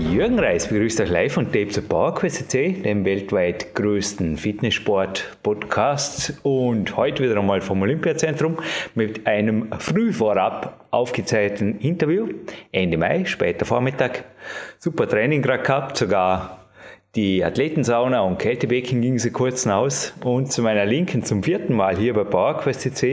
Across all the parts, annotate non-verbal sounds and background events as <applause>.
Jürgen Reis begrüßt euch live von Tape to Power dem weltweit größten Fitnesssport-Podcast. Und heute wieder einmal vom Olympiazentrum mit einem früh vorab aufgezeichneten Interview. Ende Mai, später Vormittag. Super Training gerade gehabt, sogar die Athletensauna und Kältebecken gingen sie kurz aus. Und zu meiner Linken zum vierten Mal hier bei PowerQuest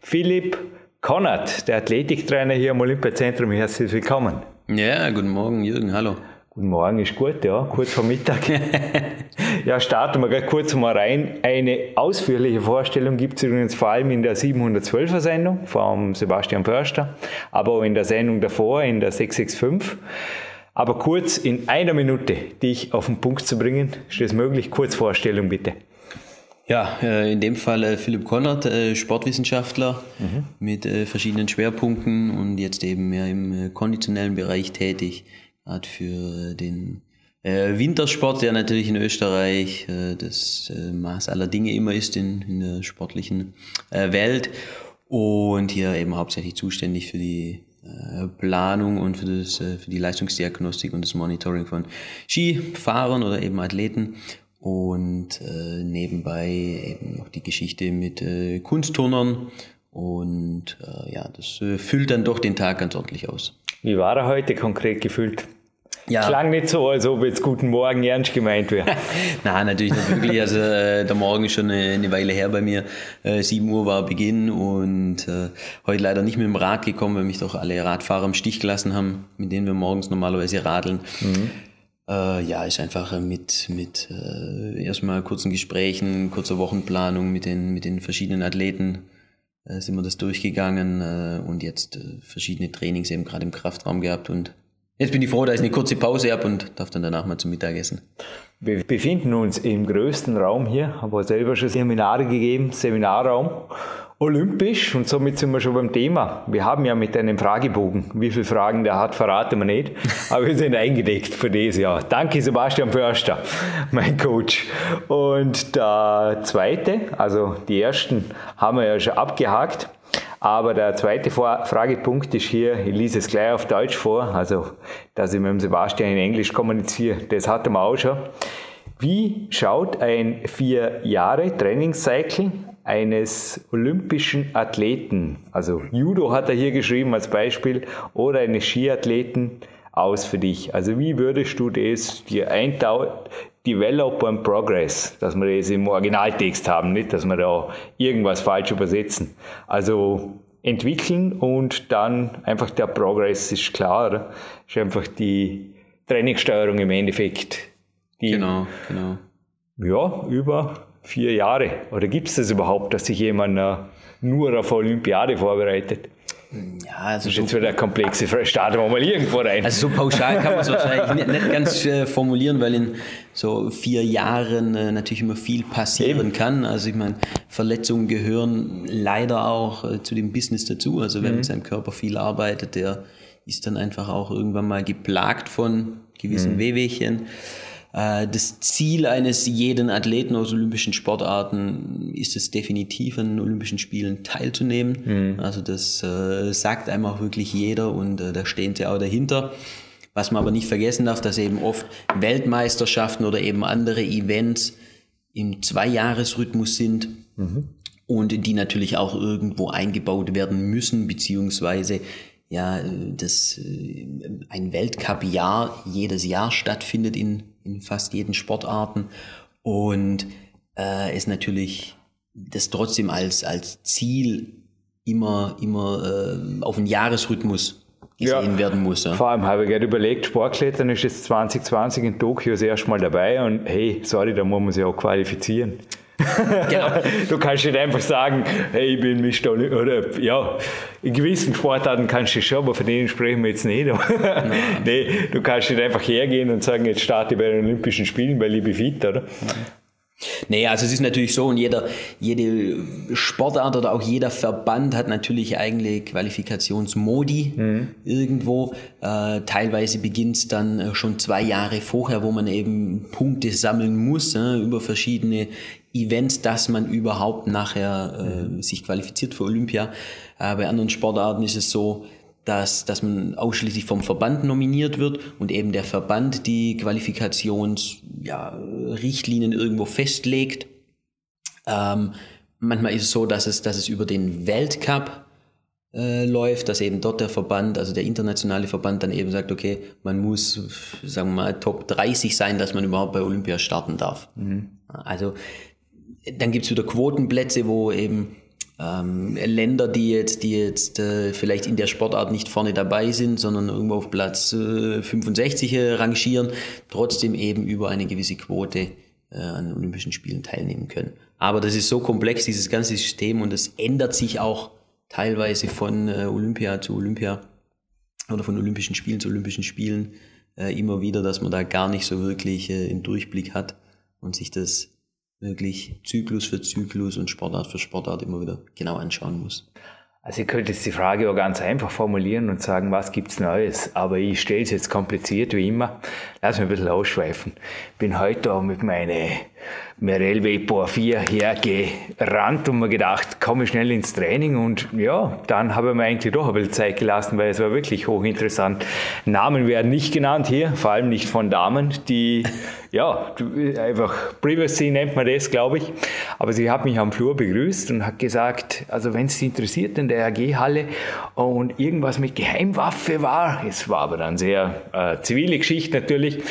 Philipp Konrad, der Athletiktrainer hier am Olympiazentrum. Herzlich willkommen. Ja, guten Morgen, Jürgen, hallo. Guten Morgen ist gut, ja, kurz vor Mittag. <laughs> ja, starten wir gleich kurz mal rein. Eine ausführliche Vorstellung gibt es übrigens vor allem in der 712er Sendung vom Sebastian Förster, aber auch in der Sendung davor, in der 665. Aber kurz in einer Minute, dich auf den Punkt zu bringen, ist das möglich? Kurz Vorstellung bitte. Ja, äh, in dem Fall äh, Philipp Konrad, äh, Sportwissenschaftler mhm. mit verschiedenen Schwerpunkten und jetzt eben mehr im konditionellen Bereich tätig, gerade für den Wintersport, der natürlich in Österreich das Maß aller Dinge immer ist in, in der sportlichen Welt. Und hier eben hauptsächlich zuständig für die Planung und für, das, für die Leistungsdiagnostik und das Monitoring von Skifahrern oder eben Athleten. Und äh, nebenbei eben noch die Geschichte mit äh, Kunstturnern und äh, ja, das äh, füllt dann doch den Tag ganz ordentlich aus. Wie war er heute konkret gefüllt? Ja. Klang nicht so, als ob jetzt Guten Morgen ernst gemeint wäre. <laughs> Nein, natürlich nicht wirklich. Also äh, der Morgen ist schon eine, eine Weile her bei mir. Äh, 7 Uhr war Beginn und äh, heute leider nicht mit dem Rad gekommen, weil mich doch alle Radfahrer im Stich gelassen haben, mit denen wir morgens normalerweise radeln. Mhm. Äh, ja, ist einfach mit, mit äh, erstmal kurzen Gesprächen, kurzer Wochenplanung mit den, mit den verschiedenen Athleten äh, sind wir das durchgegangen äh, und jetzt äh, verschiedene Trainings eben gerade im Kraftraum gehabt und jetzt bin ich froh, dass ich eine kurze Pause habe und darf dann danach mal zum Mittagessen. Wir befinden uns im größten Raum hier, habe selber schon Seminare gegeben, Seminarraum olympisch und somit sind wir schon beim Thema. Wir haben ja mit einem Fragebogen, wie viele Fragen der hat, verraten wir nicht, aber wir sind eingedeckt für dieses Jahr. Danke Sebastian Förster, mein Coach. Und der zweite, also die ersten haben wir ja schon abgehakt. Aber der zweite Fragepunkt ist hier, ich lese es gleich auf Deutsch vor, also dass ich mit dem Sebastian in Englisch kommuniziere, das hatten wir auch schon. Wie schaut ein vier Jahre Trainingscycle eines olympischen Athleten, also Judo hat er hier geschrieben als Beispiel, oder eines Skiathleten aus für dich? Also wie würdest du das dir eintauchen? Develop and Progress, dass wir das im Originaltext haben, nicht, dass wir da irgendwas falsch übersetzen. Also entwickeln und dann einfach der Progress ist klar, oder? ist einfach die Trainingssteuerung im Endeffekt. Die, genau, genau. Ja, über vier Jahre? Oder gibt es das überhaupt, dass sich jemand uh, nur auf Olympiade vorbereitet? Ja, also das ist jetzt wieder eine komplexe Frage. Starten wir mal irgendwo rein. Also so pauschal kann man es wahrscheinlich nicht, ganz äh, formulieren, weil in so vier Jahren äh, natürlich immer viel passieren Eben. kann. Also ich meine, Verletzungen gehören leider auch äh, zu dem Business dazu. Also wenn mhm. mit seinem Körper viel arbeitet, der ist dann einfach auch irgendwann mal geplagt von gewissen mhm. Wehwehchen. Äh, das Ziel eines jeden Athleten aus olympischen Sportarten ist es definitiv an den Olympischen Spielen teilzunehmen. Mhm. Also das äh, sagt einem auch wirklich jeder und äh, da stehen sie auch dahinter. Was man aber nicht vergessen darf, dass eben oft Weltmeisterschaften oder eben andere Events im Zweijahresrhythmus sind mhm. und die natürlich auch irgendwo eingebaut werden müssen, beziehungsweise ja, das ein Weltcup-Jahr jedes Jahr stattfindet in in fast jeden Sportarten und äh, ist natürlich das trotzdem als, als Ziel immer, immer äh, auf einen Jahresrhythmus gesehen ja, werden muss. Ja. Vor allem habe ich gerade überlegt, Sportklettern ist jetzt 2020 in Tokio das erste Mal dabei und hey, sorry, da muss man sich auch qualifizieren. Genau. Du kannst nicht einfach sagen, hey, ich bin Mr. oder ja, in gewissen Sportarten kannst du schon, aber von denen sprechen wir jetzt nicht. <laughs> nee, du kannst nicht einfach hergehen und sagen, jetzt starte ich bei den Olympischen Spielen, weil ich bin fit, oder? Nee, also es ist natürlich so und jeder, jede Sportart oder auch jeder Verband hat natürlich eigene Qualifikationsmodi mhm. irgendwo. Äh, teilweise beginnt es dann äh, schon zwei Jahre vorher, wo man eben Punkte sammeln muss äh, über verschiedene Events, dass man überhaupt nachher äh, mhm. sich qualifiziert für Olympia. Äh, bei anderen Sportarten ist es so, dass, dass man ausschließlich vom Verband nominiert wird und eben der Verband die Qualifikationsrichtlinien ja, irgendwo festlegt. Ähm, manchmal ist es so, dass es, dass es über den Weltcup äh, läuft, dass eben dort der Verband, also der internationale Verband dann eben sagt, okay, man muss, sagen wir mal, Top 30 sein, dass man überhaupt bei Olympia starten darf. Mhm. Also dann gibt es wieder Quotenplätze, wo eben ähm, Länder, die jetzt, die jetzt äh, vielleicht in der Sportart nicht vorne dabei sind, sondern irgendwo auf Platz äh, 65 äh, rangieren, trotzdem eben über eine gewisse Quote äh, an Olympischen Spielen teilnehmen können. Aber das ist so komplex, dieses ganze System, und es ändert sich auch teilweise von äh, Olympia zu Olympia oder von Olympischen Spielen zu Olympischen Spielen äh, immer wieder, dass man da gar nicht so wirklich äh, einen Durchblick hat und sich das wirklich Zyklus für Zyklus und Sportart für Sportart immer wieder genau anschauen muss. Also ich könnte jetzt die Frage auch ganz einfach formulieren und sagen, was gibt's Neues? Aber ich stelle es jetzt kompliziert wie immer. Lass mich ein bisschen ausschweifen. Bin heute auch mit meiner Merel Vapor 4 hergerannt und mir gedacht, komme schnell ins Training und ja, dann habe ich mir eigentlich doch ein bisschen Zeit gelassen, weil es war wirklich hochinteressant. Namen werden nicht genannt hier, vor allem nicht von Damen, die, <laughs> ja, einfach Privacy nennt man das, glaube ich. Aber sie hat mich am Flur begrüßt und hat gesagt, also wenn es Sie interessiert in der AG-Halle und irgendwas mit Geheimwaffe war, es war aber dann sehr äh, zivile Geschichte natürlich,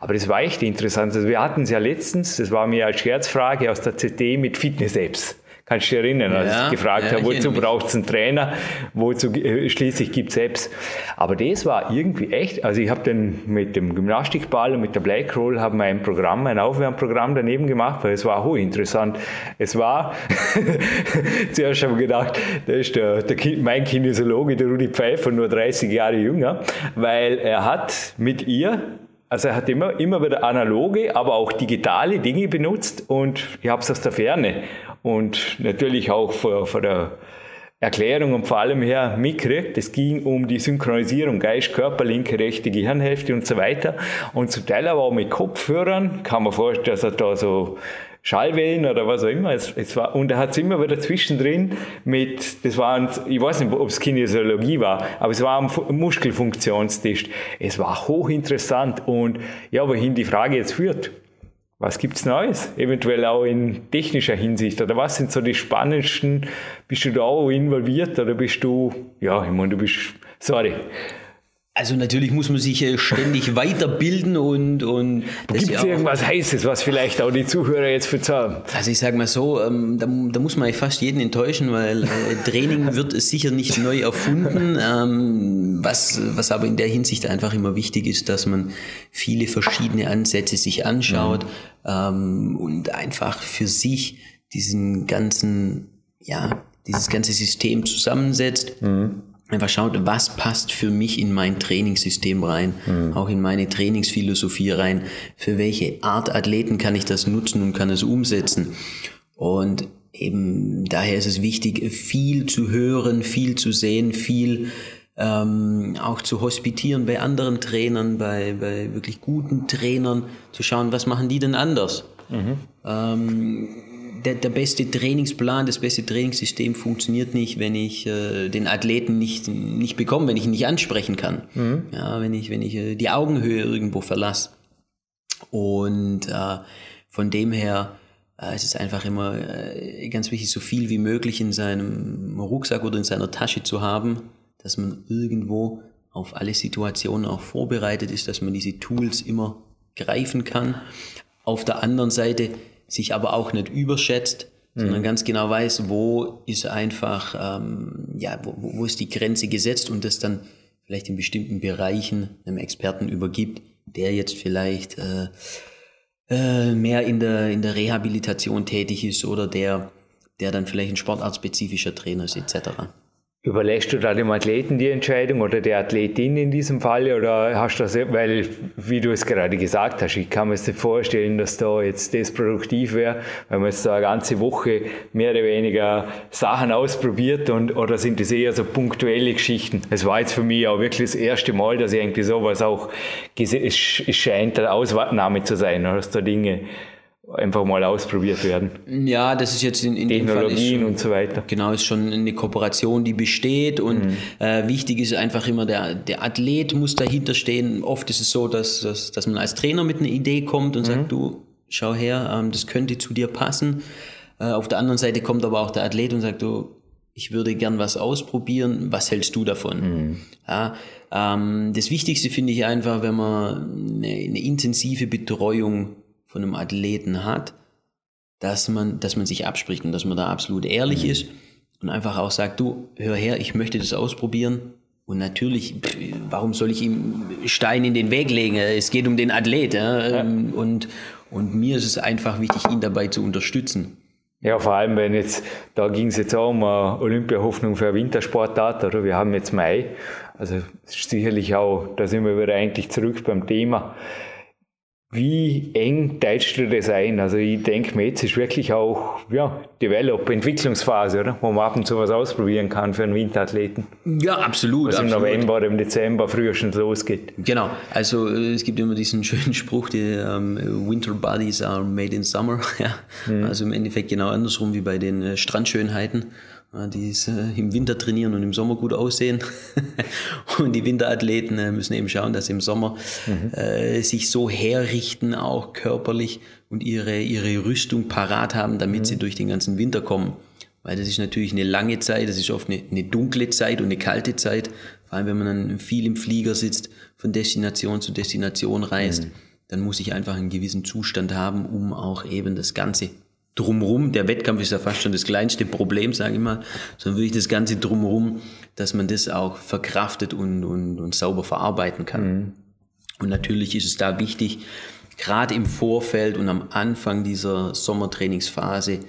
aber das war echt interessant. Also wir hatten es ja letztens, das war mir als Scherzfrage aus der CD mit Fitness-Apps. Kannst du dich erinnern, als ja, ich gefragt ja, habe, wozu braucht es einen Trainer, wozu äh, schließlich gibt es Apps. Aber das war irgendwie echt, also ich habe dann mit dem Gymnastikball und mit der Blackroll haben wir ein Programm, ein Aufwärmprogramm daneben gemacht, weil es war hochinteressant. Es war, <laughs> zuerst habe ich gedacht, das ist der, der mein Kinesiologe, der Rudi Pfeiffer, nur 30 Jahre jünger, weil er hat mit ihr also er hat immer, immer wieder analoge, aber auch digitale Dinge benutzt und ich habe es aus der Ferne. Und natürlich auch vor, vor der Erklärung und vor allem her mitgekriegt. Es ging um die Synchronisierung Geist, Körper, linke, rechte Gehirnhälfte und so weiter. Und zum Teil aber auch mit Kopfhörern. Kann man vorstellen, dass er da so Schallwellen oder was auch immer. Es, es war, und er hat es immer wieder zwischendrin mit, das war ein, ich weiß nicht, ob es Kinesiologie war, aber es war ein Muskelfunktionstest. Es war hochinteressant und ja, wohin die Frage jetzt führt. Was gibt's Neues? Eventuell auch in technischer Hinsicht. Oder was sind so die spannendsten? Bist du da auch involviert oder bist du, ja, ich meine, du bist, sorry, also natürlich muss man sich ständig weiterbilden und und gibt es irgendwas Heißes, was vielleicht auch die Zuhörer jetzt verzahlen? Also ich sage mal so, ähm, da, da, muss man fast jeden enttäuschen, weil äh, Training <laughs> wird sicher nicht neu erfunden. Ähm, was was aber in der Hinsicht einfach immer wichtig ist, dass man viele verschiedene Ansätze sich anschaut mhm. ähm, und einfach für sich diesen ganzen ja dieses ganze System zusammensetzt. Mhm einfach schaut, was passt für mich in mein Trainingssystem rein, mhm. auch in meine Trainingsphilosophie rein, für welche Art Athleten kann ich das nutzen und kann es umsetzen. Und eben daher ist es wichtig, viel zu hören, viel zu sehen, viel ähm, auch zu hospitieren bei anderen Trainern, bei, bei wirklich guten Trainern, zu schauen, was machen die denn anders. Mhm. Ähm, der, der beste Trainingsplan, das beste Trainingssystem funktioniert nicht, wenn ich äh, den Athleten nicht, nicht bekomme, wenn ich ihn nicht ansprechen kann. Mhm. Ja, wenn ich, wenn ich äh, die Augenhöhe irgendwo verlasse. Und äh, von dem her äh, es ist einfach immer äh, ganz wichtig, so viel wie möglich in seinem Rucksack oder in seiner Tasche zu haben, dass man irgendwo auf alle Situationen auch vorbereitet ist, dass man diese Tools immer greifen kann. Auf der anderen Seite sich aber auch nicht überschätzt, mhm. sondern ganz genau weiß, wo ist einfach, ähm, ja, wo, wo ist die Grenze gesetzt und das dann vielleicht in bestimmten Bereichen einem Experten übergibt, der jetzt vielleicht äh, äh, mehr in der, in der Rehabilitation tätig ist oder der, der dann vielleicht ein sportartspezifischer Trainer ist, etc. Überlässt du da dem Athleten die Entscheidung oder der Athletin in diesem Fall oder hast du das, weil, wie du es gerade gesagt hast, ich kann mir jetzt nicht vorstellen, dass da jetzt das produktiv wäre, wenn man jetzt da eine ganze Woche mehr oder weniger Sachen ausprobiert und, oder sind das eher so punktuelle Geschichten? Es war jetzt für mich auch wirklich das erste Mal, dass ich irgendwie sowas auch, es scheint eine Ausnahme zu sein, dass da Dinge einfach mal ausprobiert werden. Ja, das ist jetzt in, in Technologien schon, und so weiter. Genau, ist schon eine Kooperation, die besteht und mhm. äh, wichtig ist einfach immer, der, der Athlet muss dahinter stehen. Oft ist es so, dass, dass, dass man als Trainer mit einer Idee kommt und mhm. sagt, du, schau her, ähm, das könnte zu dir passen. Äh, auf der anderen Seite kommt aber auch der Athlet und sagt, du, ich würde gern was ausprobieren, was hältst du davon? Mhm. Ja, ähm, das Wichtigste finde ich einfach, wenn man eine, eine intensive Betreuung von einem Athleten hat, dass man, dass man sich abspricht und dass man da absolut ehrlich mhm. ist und einfach auch sagt, du, hör her, ich möchte das ausprobieren. Und natürlich, warum soll ich ihm Stein in den Weg legen? Es geht um den Athlet. Ja? ja. Und, und mir ist es einfach wichtig, ihn dabei zu unterstützen. Ja, vor allem, wenn jetzt, da ging es jetzt auch um Olympia-Hoffnung für Wintersportart, oder? Wir haben jetzt Mai. Also sicherlich auch, da sind wir wieder eigentlich zurück beim Thema wie eng teilst du das ein? Also ich denke mir, jetzt ist wirklich auch ja, Develop, Entwicklungsphase, oder? wo man ab und zu was ausprobieren kann für einen Winterathleten. Ja, absolut. Was absolut. im November oder im Dezember früher schon losgeht. Genau, also äh, es gibt immer diesen <laughs> schönen Spruch, die ähm, Winter Bodies are made in summer. <laughs> ja. Mhm. Also im Endeffekt genau andersrum wie bei den äh, Strandschönheiten die äh, im Winter trainieren und im Sommer gut aussehen. <laughs> und die Winterathleten äh, müssen eben schauen, dass sie im Sommer mhm. äh, sich so herrichten, auch körperlich und ihre, ihre Rüstung parat haben, damit mhm. sie durch den ganzen Winter kommen. Weil das ist natürlich eine lange Zeit, das ist oft eine, eine dunkle Zeit und eine kalte Zeit. Vor allem, wenn man dann viel im Flieger sitzt, von Destination zu Destination reist, mhm. dann muss ich einfach einen gewissen Zustand haben, um auch eben das Ganze drumherum, der Wettkampf ist ja fast schon das kleinste Problem, sage ich mal, sondern wirklich das Ganze drumherum, dass man das auch verkraftet und, und, und sauber verarbeiten kann. Mhm. Und natürlich ist es da wichtig, gerade im Vorfeld und am Anfang dieser Sommertrainingsphase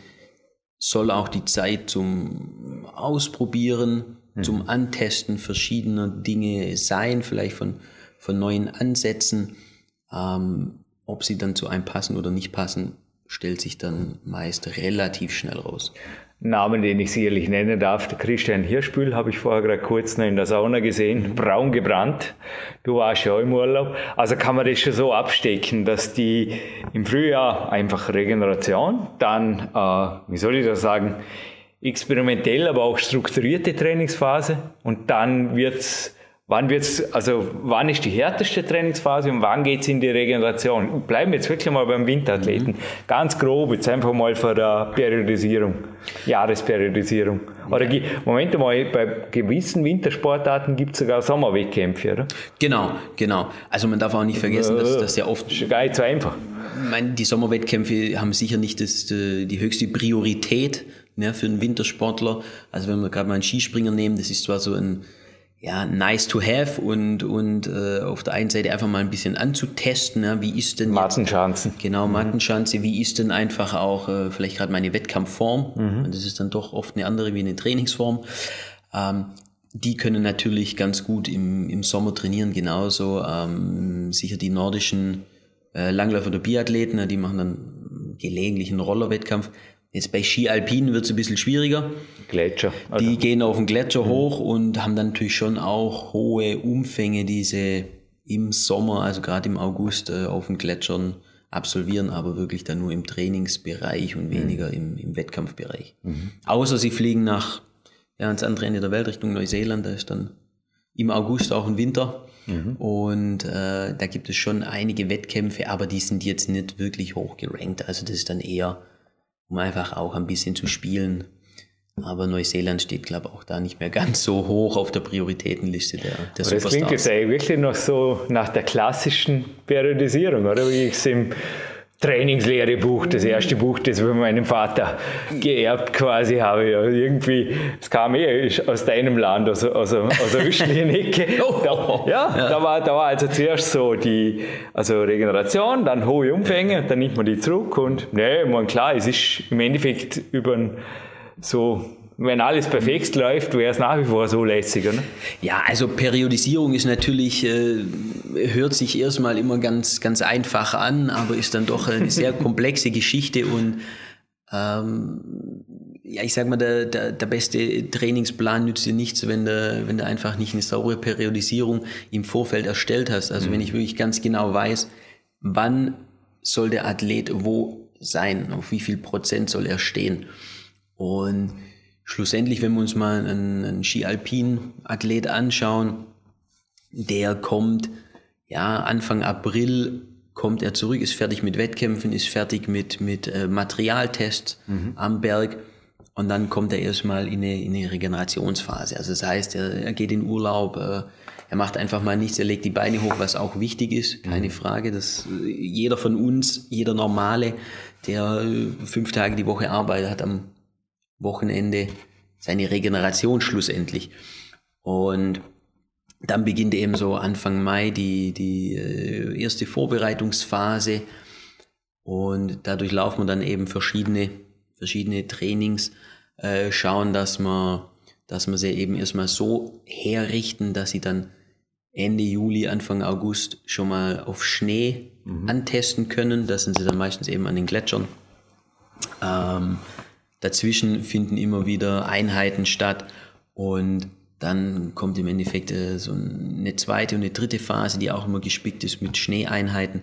soll auch die Zeit zum Ausprobieren, mhm. zum Antesten verschiedener Dinge sein, vielleicht von, von neuen Ansätzen. Ähm, ob sie dann zu einem passen oder nicht passen, stellt sich dann meist relativ schnell raus. Namen, den ich sicherlich nennen darf. Der Christian Hirschbühl habe ich vorher gerade kurz noch in der Sauna gesehen, braun gebrannt. Du warst ja auch im Urlaub. Also kann man das schon so abstecken, dass die im Frühjahr einfach Regeneration, dann, äh, wie soll ich das sagen, experimentell, aber auch strukturierte Trainingsphase und dann wird es Wann wird's, also wann ist die härteste Trainingsphase und wann geht es in die Regeneration? Bleiben wir jetzt wirklich mal beim Winterathleten. Mhm. Ganz grob, jetzt einfach mal von der Periodisierung, Jahresperiodisierung. Oder. Moment mal, bei gewissen Wintersportarten gibt es sogar Sommerwettkämpfe, oder? Genau, genau. Also man darf auch nicht vergessen, dass das ja oft. Ist gar nicht so einfach. Ich meine, die Sommerwettkämpfe haben sicher nicht das, äh, die höchste Priorität ne, für einen Wintersportler. Also wenn wir gerade mal einen Skispringer nehmen, das ist zwar so ein ja, nice to have und, und äh, auf der einen Seite einfach mal ein bisschen anzutesten, ja, wie ist denn Mattenschanzen. Genau, mhm. Mattenschanze, wie ist denn einfach auch äh, vielleicht gerade meine Wettkampfform mhm. und das ist dann doch oft eine andere wie eine Trainingsform. Ähm, die können natürlich ganz gut im, im Sommer trainieren, genauso ähm, sicher die nordischen äh, Langläufer oder Biathleten, die machen dann gelegentlich einen Rollerwettkampf. Jetzt bei Ski Alpinen wird es ein bisschen schwieriger. Gletscher. Also. Die gehen auf den Gletscher mhm. hoch und haben dann natürlich schon auch hohe Umfänge, diese im Sommer, also gerade im August, äh, auf den Gletschern absolvieren, aber wirklich dann nur im Trainingsbereich und mhm. weniger im, im, Wettkampfbereich. Mhm. Außer sie fliegen nach ja, ans andere Ende der Welt, Richtung Neuseeland, da ist dann im August auch ein Winter. Mhm. Und äh, da gibt es schon einige Wettkämpfe, aber die sind jetzt nicht wirklich hoch gerankt. Also das ist dann eher um einfach auch ein bisschen zu spielen. Aber Neuseeland steht, glaube ich, auch da nicht mehr ganz so hoch auf der Prioritätenliste der, der Das klingt jetzt eigentlich wirklich noch so nach der klassischen Periodisierung, oder? Wie ich es im Trainingslehrebuch, das erste Buch, das ich von meinem Vater geerbt quasi habe. Ja, irgendwie, es kam eh aus deinem Land, aus, aus, aus der östlichen Ecke. <laughs> Da, ja, ja, Da, war, da war also zuerst so die also Regeneration, dann hohe Umfänge, dann nimmt man die zurück und ne, man klar, es ist im Endeffekt über so wenn alles perfekt läuft, wäre es nach wie vor so lässig, oder? Ja, also Periodisierung ist natürlich, äh, hört sich erstmal immer ganz, ganz einfach an, aber ist dann doch eine sehr <laughs> komplexe Geschichte und ähm, ja, ich sag mal, der, der, der beste Trainingsplan nützt dir nichts, wenn du, wenn du einfach nicht eine saubere Periodisierung im Vorfeld erstellt hast. Also mhm. wenn ich wirklich ganz genau weiß, wann soll der Athlet wo sein, auf wie viel Prozent soll er stehen. Und schlussendlich, wenn wir uns mal einen, einen Ski-Alpin-Athlet anschauen, der kommt, ja, Anfang April kommt er zurück, ist fertig mit Wettkämpfen, ist fertig mit, mit äh, Materialtests mhm. am Berg und dann kommt er erstmal in eine, in eine Regenerationsphase. Also das heißt, er, er geht in Urlaub, äh, er macht einfach mal nichts, er legt die Beine hoch, was auch wichtig ist, keine mhm. Frage. Dass äh, jeder von uns, jeder Normale, der äh, fünf Tage die Woche arbeitet, hat am Wochenende seine Regeneration schlussendlich. Und dann beginnt eben so Anfang Mai die, die äh, erste Vorbereitungsphase und dadurch laufen wir dann eben verschiedene, verschiedene Trainings, äh, schauen, dass wir, dass wir sie eben erstmal so herrichten, dass sie dann Ende Juli, Anfang August schon mal auf Schnee mhm. antesten können. Das sind sie dann meistens eben an den Gletschern. Ähm, dazwischen finden immer wieder Einheiten statt und dann kommt im Endeffekt äh, so eine zweite und eine dritte Phase, die auch immer gespickt ist mit Schneeeinheiten.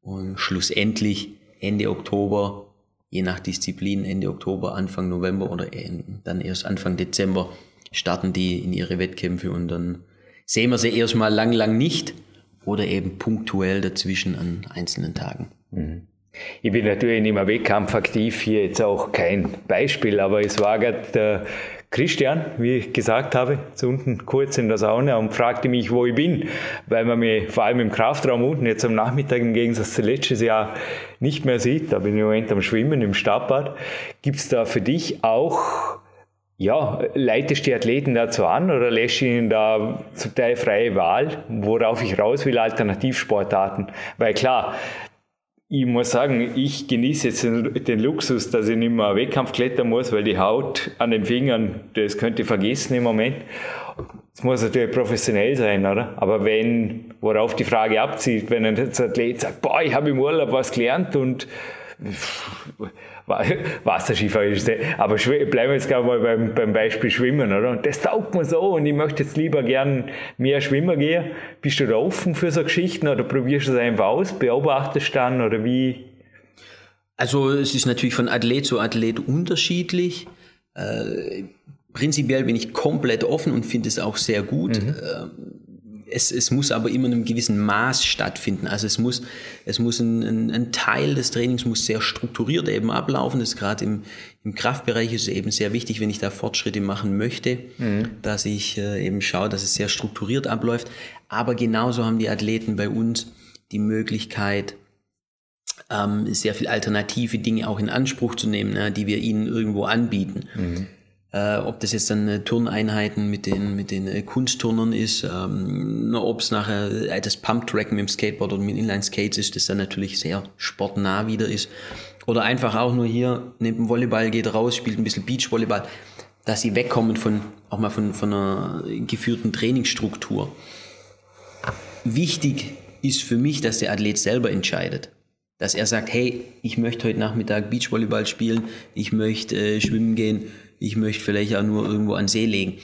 Und schlussendlich Ende Oktober, je nach Disziplin, Ende Oktober, Anfang November oder dann erst Anfang Dezember starten die in ihre Wettkämpfe und dann sehen wir sie erstmal lang, lang nicht oder eben punktuell dazwischen an einzelnen Tagen. Mhm. Ich bin natürlich nicht mehr wettkampfaktiv, hier jetzt auch kein Beispiel, aber es war gerade der Christian, wie ich gesagt habe, zu unten kurz in der Sauna und fragte mich, wo ich bin, weil man mich vor allem im Kraftraum unten jetzt am Nachmittag im Gegensatz zu letztes Jahr nicht mehr sieht. Da bin ich im Moment am Schwimmen im Stadtbad. Gibt es da für dich auch ja, leitest die Athleten dazu an oder lässt ihnen da zum Teil freie Wahl, worauf ich raus will, Alternativsportarten? Weil klar, ich muss sagen, ich genieße jetzt den, Luxus, dass ich nicht mehr Wettkampf klettern muss, weil die Haut an den Fingern, das könnte ich vergessen im Moment. Es muss natürlich professionell sein, oder? Aber wenn, worauf die Frage abzieht, wenn ein Athlet sagt, boah, ich habe im Urlaub was gelernt und Wasserskifahren ist aber bleiben wir jetzt gerade mal beim, beim Beispiel Schwimmen, oder? Und das taugt mir so und ich möchte jetzt lieber gern mehr schwimmen gehen. Bist du da offen für so Geschichten oder probierst du das einfach aus, beobachtest dann oder wie? Also es ist natürlich von Athlet zu Athlet unterschiedlich. Äh, prinzipiell bin ich komplett offen und finde es auch sehr gut. Mhm. Es, es muss aber immer in einem gewissen Maß stattfinden. Also es muss, es muss ein, ein, ein Teil des Trainings muss sehr strukturiert eben ablaufen. Das ist gerade im, im Kraftbereich ist eben sehr wichtig, wenn ich da Fortschritte machen möchte, mhm. dass ich äh, eben schaue, dass es sehr strukturiert abläuft. Aber genauso haben die Athleten bei uns die Möglichkeit, ähm, sehr viel alternative Dinge auch in Anspruch zu nehmen, ne, die wir ihnen irgendwo anbieten. Mhm. Äh, ob das jetzt dann äh, Turneinheiten mit den, mit den äh, Kunstturnern ist, ähm, ob es nachher äh, das Pump-Tracken mit dem Skateboard oder mit Inline-Skates ist, das dann natürlich sehr sportnah wieder ist. Oder einfach auch nur hier, neben dem Volleyball geht raus, spielt ein bisschen Beachvolleyball, dass sie wegkommen von, auch mal von, von einer geführten Trainingsstruktur. Wichtig ist für mich, dass der Athlet selber entscheidet dass er sagt, hey, ich möchte heute Nachmittag Beachvolleyball spielen, ich möchte äh, schwimmen gehen, ich möchte vielleicht auch nur irgendwo an See legen.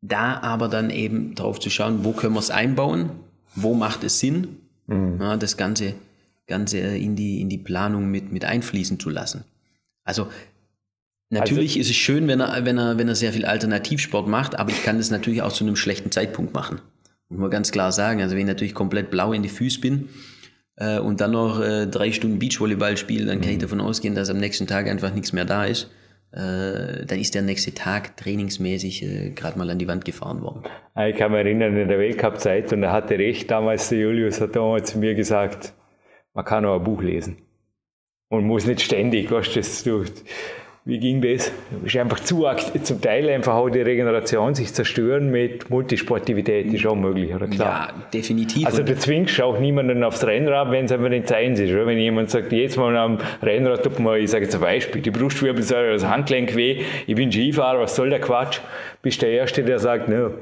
Da aber dann eben drauf zu schauen, wo können wir es einbauen, wo macht es Sinn, mhm. ja, das Ganze, Ganze in, die, in die Planung mit, mit einfließen zu lassen. Also natürlich also, ist es schön, wenn er, wenn, er, wenn er sehr viel Alternativsport macht, aber ich kann das natürlich auch zu einem schlechten Zeitpunkt machen. Muss man ganz klar sagen. Also wenn ich natürlich komplett blau in die Füße bin, äh, und dann noch äh, drei Stunden Beachvolleyball spiele, dann kann ich mhm. davon ausgehen, dass am nächsten Tag einfach nichts mehr da ist. Äh, dann ist der nächste Tag trainingsmäßig äh, gerade mal an die Wand gefahren worden. Ah, ich kann mich erinnern in der Weltcup-Zeit und er hatte recht damals, der Julius hat damals zu mir gesagt, man kann auch ein Buch lesen und muss nicht ständig, weißt du, Wie ging das? Ist einfach zu zum Teil einfach auch die Regeneration sich zerstören mit Multisportivität ist auch möglich, oder klar? Ja, definitiv. Also du zwingst auch niemanden aufs Rennrad, wenn es einfach nicht sein ist. Oder? Wenn jemand sagt, jetzt mal am Rennrad tut mal, ich sage zum Beispiel, die Brustwirbelsäule, das Handgelenk weh, ich bin Skifahrer, was soll der Quatsch? Bist der Erste, der sagt, ne,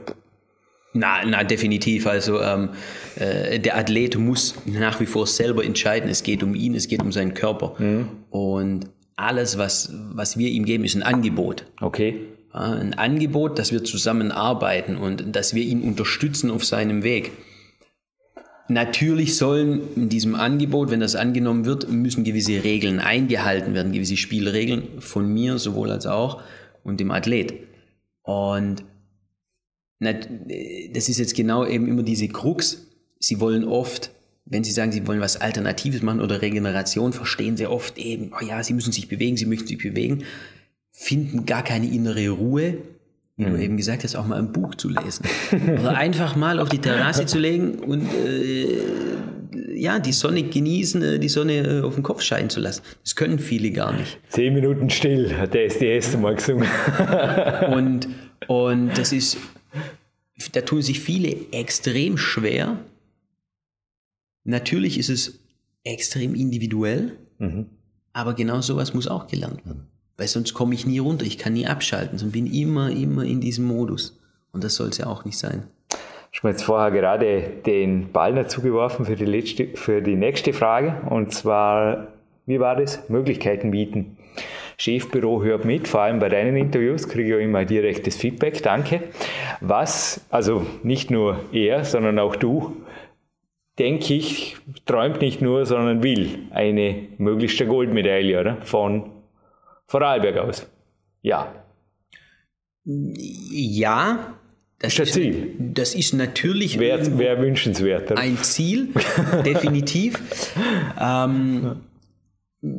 na, na, definitiv. Also ähm, äh, der Athlet muss nach wie vor selber entscheiden. Es geht um ihn, es geht um seinen Körper. Mhm. Und alles, was, was wir ihm geben, ist ein Angebot. Okay. Ein Angebot, dass wir zusammenarbeiten und dass wir ihn unterstützen auf seinem Weg. Natürlich sollen in diesem Angebot, wenn das angenommen wird, müssen gewisse Regeln eingehalten werden, gewisse Spielregeln von mir sowohl als auch und dem Athlet. Und das ist jetzt genau eben immer diese Krux. Sie wollen oft wenn Sie sagen, Sie wollen was Alternatives machen oder Regeneration, verstehen Sie oft eben, oh ja, Sie müssen sich bewegen, Sie möchten sich bewegen, finden gar keine innere Ruhe, wie mhm. du eben gesagt hast, auch mal ein Buch zu lesen. oder einfach mal auf die Terrasse zu legen und äh, ja, die Sonne genießen, äh, die Sonne äh, auf den Kopf scheinen zu lassen. Das können viele gar nicht. Zehn Minuten still, hat der SDS mal gesungen. <laughs> und, und das ist, da tun sich viele extrem schwer, Natürlich ist es extrem individuell, mhm. aber genau sowas muss auch gelernt werden. Weil sonst komme ich nie runter, ich kann nie abschalten, sondern bin immer, immer in diesem Modus. Und das soll es ja auch nicht sein. Ich habe jetzt vorher gerade den Ball dazu geworfen für die, letzte, für die nächste Frage. Und zwar, wie war das? Möglichkeiten bieten. Chefbüro hört mit, vor allem bei deinen Interviews kriege ich auch immer direktes Feedback, danke. Was, also nicht nur er, sondern auch du, denke ich, träumt nicht nur, sondern will eine möglichste Goldmedaille oder? von Vorarlberg aus. Ja. Ja. Das ist, ein Ziel. Das ist natürlich wäre wär wünschenswert. Ein Ziel, <laughs> definitiv. ähm,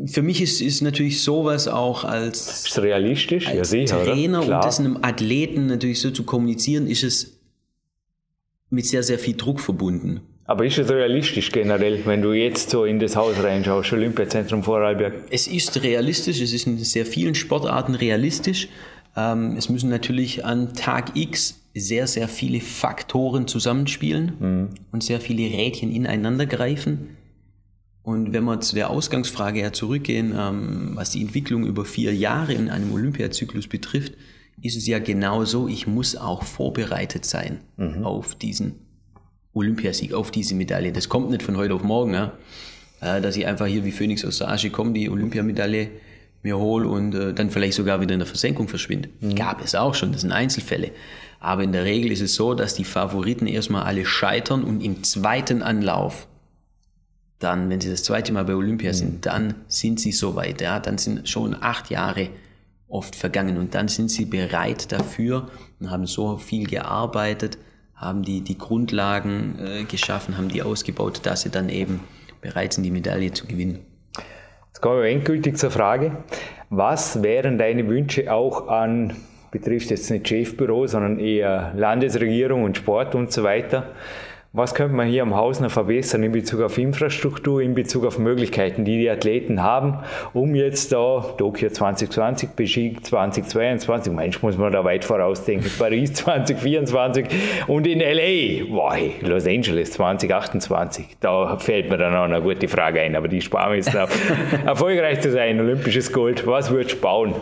für mich ist, ist natürlich sowas auch als, ist realistisch? als ja, sicher, Trainer und das einem Athleten natürlich so zu kommunizieren, ist es mit sehr, sehr viel Druck verbunden. Aber ist es realistisch generell, wenn du jetzt so in das Haus reinschaust, Olympiazentrum Vorarlberg? Es ist realistisch, es ist in sehr vielen Sportarten realistisch. Ähm, es müssen natürlich an Tag X sehr, sehr viele Faktoren zusammenspielen mhm. und sehr viele Rädchen ineinander greifen. Und wenn wir zu der Ausgangsfrage her zurückgehen, ähm, was die Entwicklung über vier Jahre in einem Olympiazyklus betrifft, ist es ja genau so, ich muss auch vorbereitet sein mhm. auf diesen Olympiasieg, auf diese Medaille. Das kommt nicht von heute auf morgen, ja? Dass ich einfach hier wie Phoenix aus der Asche komme, die Olympiamedaille mir hole und äh, dann vielleicht sogar wieder in der Versenkung verschwinde. Mhm. Gab es auch schon, das sind Einzelfälle. Aber in der Regel ist es so, dass die Favoriten erstmal alle scheitern und im zweiten Anlauf, dann, wenn sie das zweite Mal bei Olympia mhm. sind, dann sind sie soweit. Ja? Dann sind schon acht Jahre oft vergangen und dann sind sie bereit dafür und haben so viel gearbeitet, haben die, die Grundlagen äh, geschaffen, haben die ausgebaut, dass sie dann eben bereit sind, die Medaille zu gewinnen. Jetzt kommen wir endgültig zur Frage. Was wären deine Wünsche auch an, betrifft jetzt nicht Chefbüro, sondern eher Landesregierung und Sport und so weiter? Was könnte man hier am Haus noch verbessern in Bezug auf Infrastruktur, in Bezug auf Möglichkeiten, die die Athleten haben, um jetzt da Tokio 2020, Beijing 2022, Mensch, muss man da weit vorausdenken, <laughs> Paris 2024 und in LA, wow, Los Angeles 2028. Da fällt mir dann auch eine gute Frage ein, aber die sparen wir jetzt noch. <laughs> Erfolgreich zu sein, olympisches Gold, was würdest du bauen?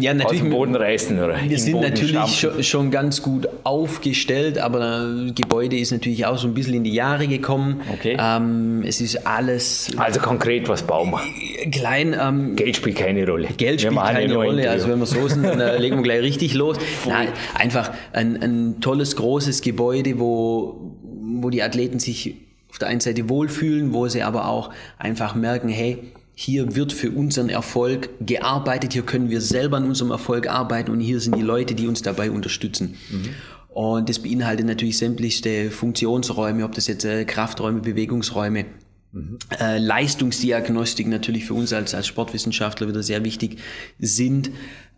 Ja, natürlich, aus dem Boden reißen oder Wir sind natürlich schon, schon, ganz gut aufgestellt, aber das Gebäude ist natürlich auch so ein bisschen in die Jahre gekommen. Okay. Ähm, es ist alles. Also konkret, was bauen wir? Klein. Ähm, Geld spielt keine Rolle. Geld spielt keine Rolle. Also wenn wir so sind, dann äh, legen wir gleich richtig los. <laughs> Nein, einfach ein, ein tolles, großes Gebäude, wo, wo die Athleten sich auf der einen Seite wohlfühlen, wo sie aber auch einfach merken, hey, hier wird für unseren Erfolg gearbeitet, hier können wir selber an unserem Erfolg arbeiten und hier sind die Leute, die uns dabei unterstützen. Mhm. Und das beinhaltet natürlich sämtlichste Funktionsräume, ob das jetzt äh, Krafträume, Bewegungsräume, mhm. äh, Leistungsdiagnostik natürlich für uns als, als Sportwissenschaftler wieder sehr wichtig sind.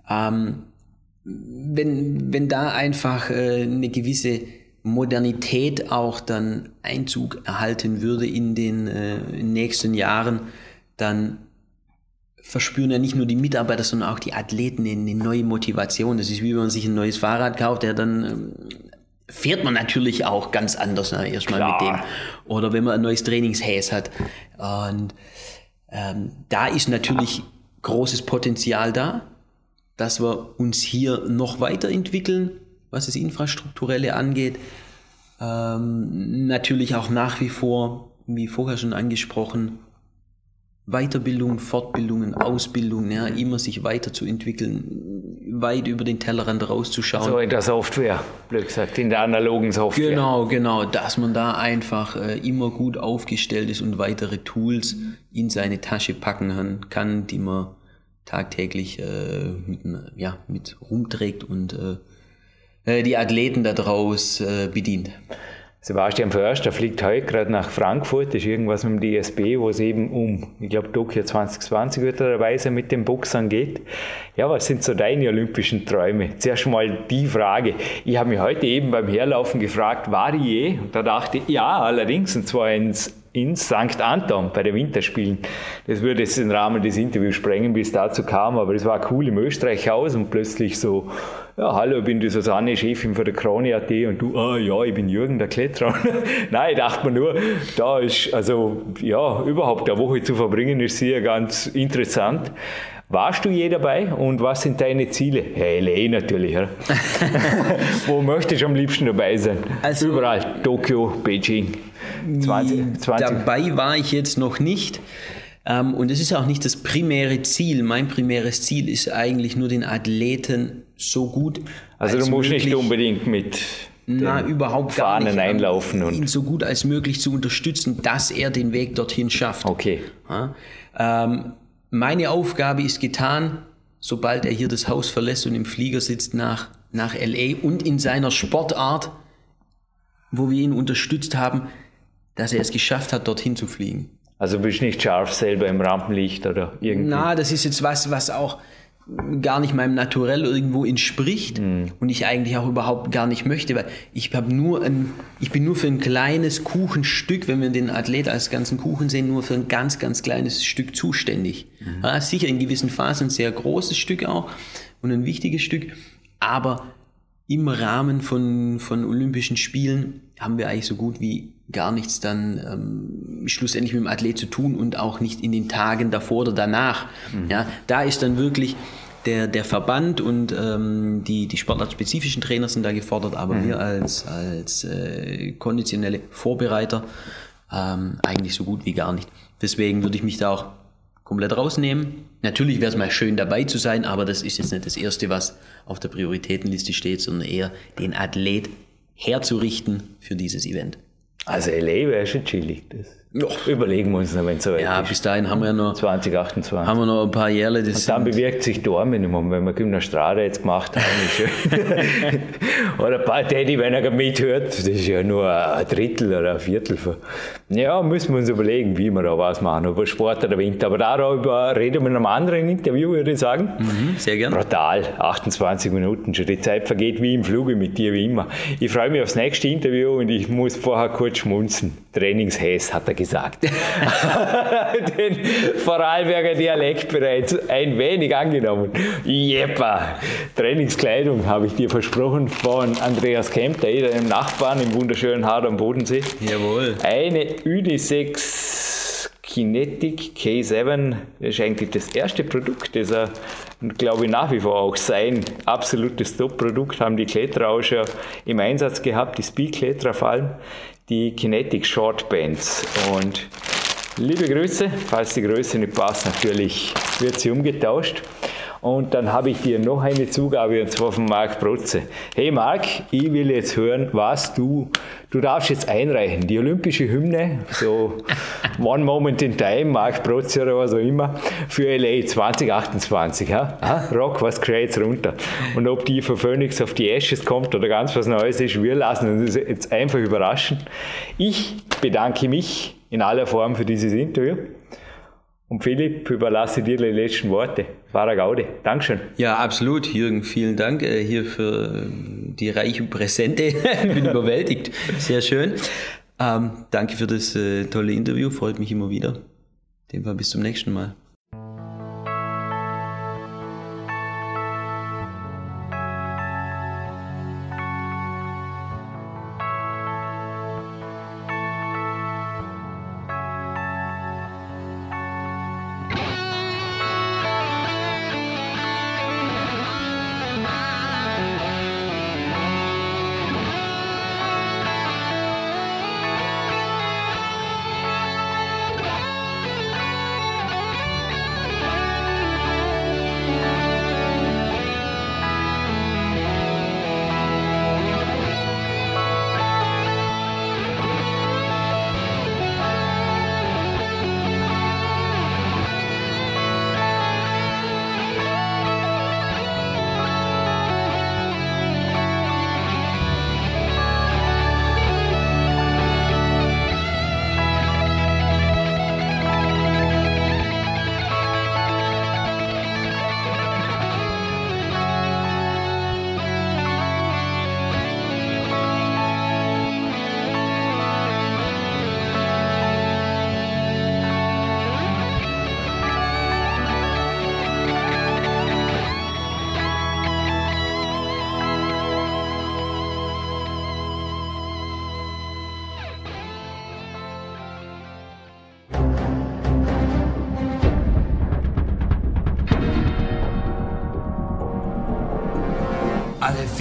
Ähm, wenn, wenn da einfach äh, eine gewisse Modernität auch dann Einzug erhalten würde in den äh, nächsten Jahren, dann verspüren ja nicht nur die Mitarbeiter, sondern auch die Athleten eine neue Motivation. Das ist wie wenn man sich ein neues Fahrrad kauft, der dann ähm, fährt man natürlich auch ganz anders ne, erstmal mit dem. Oder wenn man ein neues Trainingshäs hat. Und ähm, da ist natürlich großes Potenzial da, dass wir uns hier noch weiterentwickeln, was das Infrastrukturelle angeht. Ähm, natürlich auch nach wie vor, wie vorher schon angesprochen, Weiterbildung, Fortbildungen, Ausbildung, ja, immer sich weiterzuentwickeln, weit über den Tellerrand rauszuschauen. So in der Software, blöd gesagt, in der analogen Software. Genau, genau, dass man da einfach äh, immer gut aufgestellt ist und weitere Tools in seine Tasche packen kann, die man tagtäglich äh, mit, ja, mit rumträgt und äh, äh die Athleten daraus äh, bedient. Sebastian Förster fliegt heute gerade nach Frankfurt, ist irgendwas mit dem DSB, wo es eben um, ich glaube, Tokio 2020 wird er dabei sein, mit den Boxern geht. Ja, was sind so deine olympischen Träume? Zuerst mal die Frage. Ich habe mich heute eben beim Herlaufen gefragt, war ich je? Und da dachte ich, ja, allerdings, und zwar ins in St. Anton bei den Winterspielen. Das würde jetzt den Rahmen des Interviews sprengen, es dazu kam, aber es war cool im Österreich-Haus und plötzlich so, ja, hallo, ich bin die Susanne, Chefin von der Krone.at und du, ah ja, ich bin Jürgen, der Kletterer. <laughs> Nein, ich dachte mir nur, da ist, also ja, überhaupt eine Woche zu verbringen, ist sehr ganz interessant. Warst du je dabei und was sind deine Ziele? Ja, LA natürlich. Ja. <laughs> <laughs> Wo möchtest du am liebsten dabei sein? Also, Überall, Tokio, Beijing. 20, 20. Dabei war ich jetzt noch nicht. Ähm, und es ist auch nicht das primäre Ziel. Mein primäres Ziel ist eigentlich nur den Athleten so gut. Also du musst möglich, nicht unbedingt mit na, überhaupt gar Fahnen nicht, einlaufen und ihn so gut als möglich zu unterstützen, dass er den Weg dorthin schafft. Okay. Ja, ähm, meine Aufgabe ist getan, sobald er hier das Haus verlässt und im Flieger sitzt nach, nach LA und in seiner Sportart, wo wir ihn unterstützt haben, dass er es geschafft hat, dorthin zu fliegen. Also bist du nicht scharf selber im Rampenlicht oder irgendwie? Na, das ist jetzt was, was auch gar nicht meinem Naturell irgendwo entspricht mm. und ich eigentlich auch überhaupt gar nicht möchte, weil ich habe nur ein, ich bin nur für ein kleines Kuchenstück, wenn wir den Athlet als ganzen Kuchen sehen, nur für ein ganz, ganz kleines Stück zuständig. Mm. Ja, sicher in gewissen Phasen ein sehr großes Stück auch und ein wichtiges Stück, aber im Rahmen von, von Olympischen Spielen haben wir eigentlich so gut wie gar nichts dann ähm, schlussendlich mit dem Athlet zu tun und auch nicht in den Tagen davor oder danach. Mhm. Ja, da ist dann wirklich der, der Verband und ähm, die, die sportartspezifischen Trainer sind da gefordert, aber mhm. wir als, als äh, konditionelle Vorbereiter ähm, eigentlich so gut wie gar nicht. Deswegen würde ich mich da auch komplett rausnehmen. Natürlich wäre es mal schön dabei zu sein, aber das ist jetzt nicht das Erste, was auf der Prioritätenliste steht, sondern eher den Athlet herzurichten für dieses Event. Also LA wäre schon chillig. Das ja. Überlegen wir uns noch, wenn es so weit Ja, ist. bis dahin haben wir ja noch 2028. Haben wir noch ein paar Jahre. und dann bewirkt sich da Minimum, wenn wir Gymnastrade jetzt gemacht haben. <laughs> oder ein paar Teddy, wenn er mithört, das ist ja nur ein Drittel oder ein Viertel. Von. Ja, müssen wir uns überlegen, wie wir da was machen, ob Sport oder Winter. Aber darüber reden wir in einem anderen Interview, würde ich sagen. Mhm, sehr gerne. Brutal, 28 Minuten schon. Die Zeit vergeht wie im Fluge mit dir, wie immer. Ich freue mich aufs nächste Interview und ich muss vorher kurz schmunzen. Trainingshäs hat er gesagt. <laughs> Den Vorarlberger Dialekt bereits ein wenig angenommen. Jeppa! Trainingskleidung habe ich dir versprochen von Andreas Kemp, der einem Nachbarn im wunderschönen Hard am Bodensee. Jawohl. Eine Unisex Kinetic K7 ist eigentlich das erste Produkt, das er, glaube ich, nach wie vor auch sein absolutes Top-Produkt haben die Kletterer auch schon im Einsatz gehabt, die Speed-Kletterer vor allem die Kinetic Short Bands. Und liebe Grüße, falls die Größe nicht passt, natürlich wird sie umgetauscht. Und dann habe ich dir noch eine Zugabe und zwar von Marc Protze. Hey Marc, ich will jetzt hören, was du, du darfst jetzt einreichen. Die olympische Hymne, so <laughs> One Moment in Time, Marc Protze oder was auch immer, für LA 2028. Ja? Rock, was creates runter. Und ob die von Phoenix auf die Ashes kommt oder ganz was Neues ist, wir lassen uns jetzt einfach überraschen. Ich bedanke mich in aller Form für dieses Interview. Und Philipp, überlasse dir die letzten Worte. Wahrer Gaude. Dankeschön. Ja, absolut, Jürgen. Vielen Dank äh, hier für die reichen Präsente. ich <laughs> bin überwältigt. Sehr schön. Ähm, danke für das äh, tolle Interview. Freut mich immer wieder. Dem Fall bis zum nächsten Mal.